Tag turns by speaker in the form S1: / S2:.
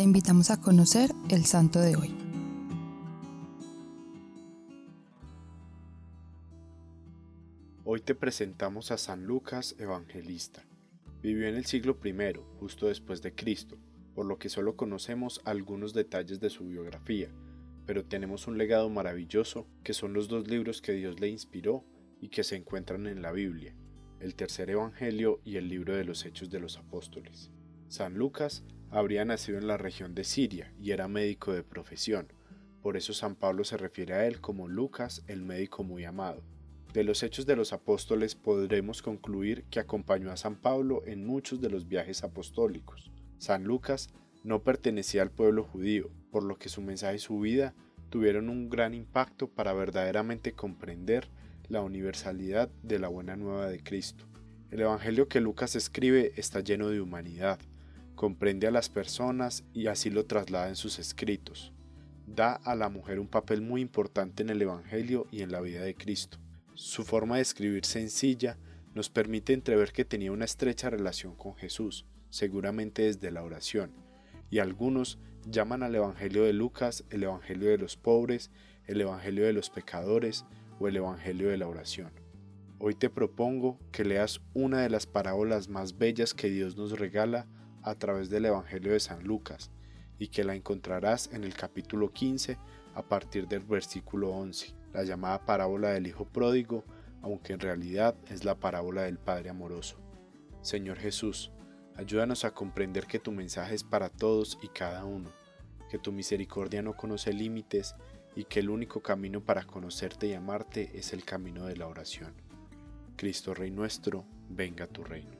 S1: te invitamos a conocer el santo de hoy.
S2: Hoy te presentamos a San Lucas Evangelista. Vivió en el siglo I, justo después de Cristo, por lo que solo conocemos algunos detalles de su biografía, pero tenemos un legado maravilloso que son los dos libros que Dios le inspiró y que se encuentran en la Biblia, el tercer Evangelio y el libro de los Hechos de los Apóstoles. San Lucas habría nacido en la región de Siria y era médico de profesión, por eso San Pablo se refiere a él como Lucas, el médico muy amado. De los hechos de los apóstoles podremos concluir que acompañó a San Pablo en muchos de los viajes apostólicos. San Lucas no pertenecía al pueblo judío, por lo que su mensaje y su vida tuvieron un gran impacto para verdaderamente comprender la universalidad de la buena nueva de Cristo. El Evangelio que Lucas escribe está lleno de humanidad, comprende a las personas y así lo traslada en sus escritos. Da a la mujer un papel muy importante en el Evangelio y en la vida de Cristo. Su forma de escribir sencilla nos permite entrever que tenía una estrecha relación con Jesús, seguramente desde la oración, y algunos llaman al Evangelio de Lucas el Evangelio de los pobres, el Evangelio de los pecadores o el Evangelio de la oración. Hoy te propongo que leas una de las parábolas más bellas que Dios nos regala a través del Evangelio de San Lucas, y que la encontrarás en el capítulo 15 a partir del versículo 11 la llamada parábola del Hijo Pródigo, aunque en realidad es la parábola del Padre Amoroso. Señor Jesús, ayúdanos a comprender que tu mensaje es para todos y cada uno, que tu misericordia no conoce límites y que el único camino para conocerte y amarte es el camino de la oración. Cristo Rey nuestro, venga tu reino.